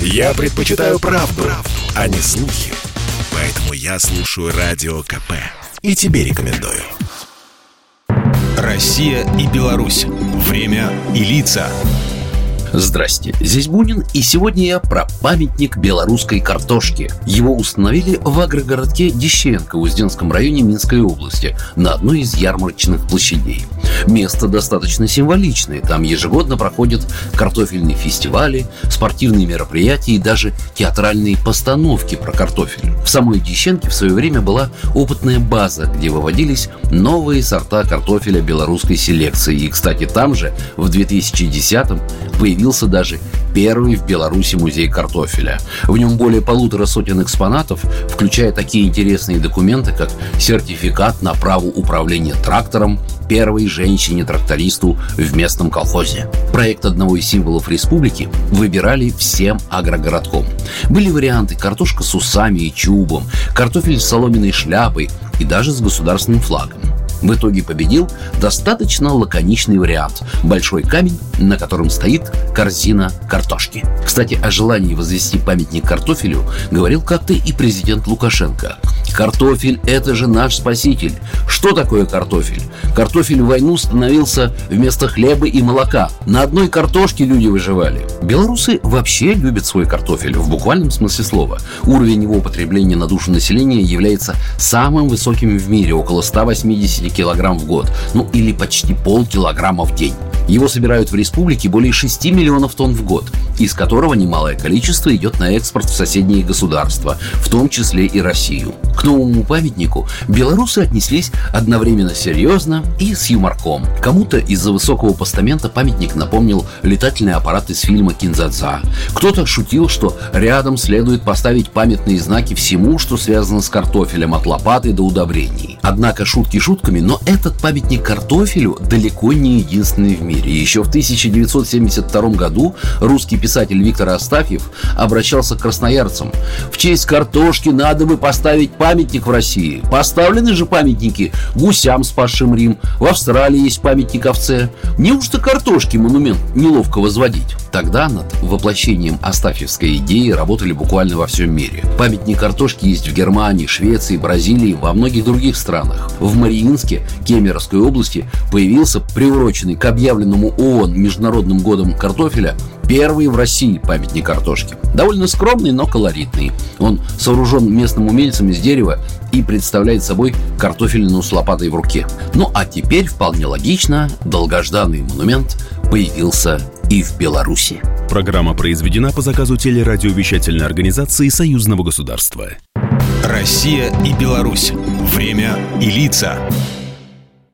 Я предпочитаю правду, правду, а не слухи. Поэтому я слушаю Радио КП. И тебе рекомендую. Россия и Беларусь. Время и лица. Здрасте, здесь Бунин, и сегодня я про памятник белорусской картошки. Его установили в агрогородке Дещенко в Узденском районе Минской области на одной из ярмарочных площадей. Место достаточно символичное, там ежегодно проходят картофельные фестивали, спортивные мероприятия и даже театральные постановки про картофель. В самой Дещенке в свое время была опытная база, где выводились новые сорта картофеля белорусской селекции. И, кстати, там же в 2010-м появился даже первый в Беларуси музей картофеля. В нем более полутора сотен экспонатов, включая такие интересные документы, как сертификат на право управления трактором первой женщине-трактористу в местном колхозе. Проект одного из символов республики выбирали всем агрогородком. Были варианты картошка с усами и чубом, картофель с соломенной шляпой и даже с государственным флагом. В итоге победил достаточно лаконичный вариант – большой камень, на котором стоит корзина картошки. Кстати, о желании возвести памятник картофелю говорил как-то и президент Лукашенко. Картофель – это же наш спаситель. Что такое картофель? Картофель в войну становился вместо хлеба и молока. На одной картошке люди выживали. Белорусы вообще любят свой картофель в буквальном смысле слова. Уровень его потребления на душу населения является самым высоким в мире – около 180 килограмм в год. Ну или почти полкилограмма в день. Его собирают в республике более 6 миллионов тонн в год, из которого немалое количество идет на экспорт в соседние государства, в том числе и Россию. К новому памятнику белорусы отнеслись одновременно серьезно и с юморком. Кому-то из-за высокого постамента памятник напомнил летательный аппарат из фильма «Кинзадза». Кто-то шутил, что рядом следует поставить памятные знаки всему, что связано с картофелем от лопаты до удобрений. Однако шутки шутками, но этот памятник картофелю далеко не единственный в мире. Еще в 1972 году русский писатель Виктор Астафьев обращался к красноярцам. В честь картошки надо бы поставить памятник в России. Поставлены же памятники гусям, спасшим Рим. В Австралии есть памятник овце. Неужто картошки монумент неловко возводить? Тогда над воплощением Астафьевской идеи работали буквально во всем мире. Памятник картошки есть в Германии, Швеции, Бразилии, во многих других странах. В Мариинске, Кемеровской области, появился приуроченный к объявленному ООН Международным годом картофеля первый в России памятник картошки. Довольно скромный, но колоритный. Он сооружен местным умельцем из дерева и представляет собой картофельную с лопатой в руке. Ну а теперь, вполне логично, долгожданный монумент появился и в Беларуси. Программа произведена по заказу телерадиовещательной организации Союзного государства. Россия и Беларусь. Время и лица.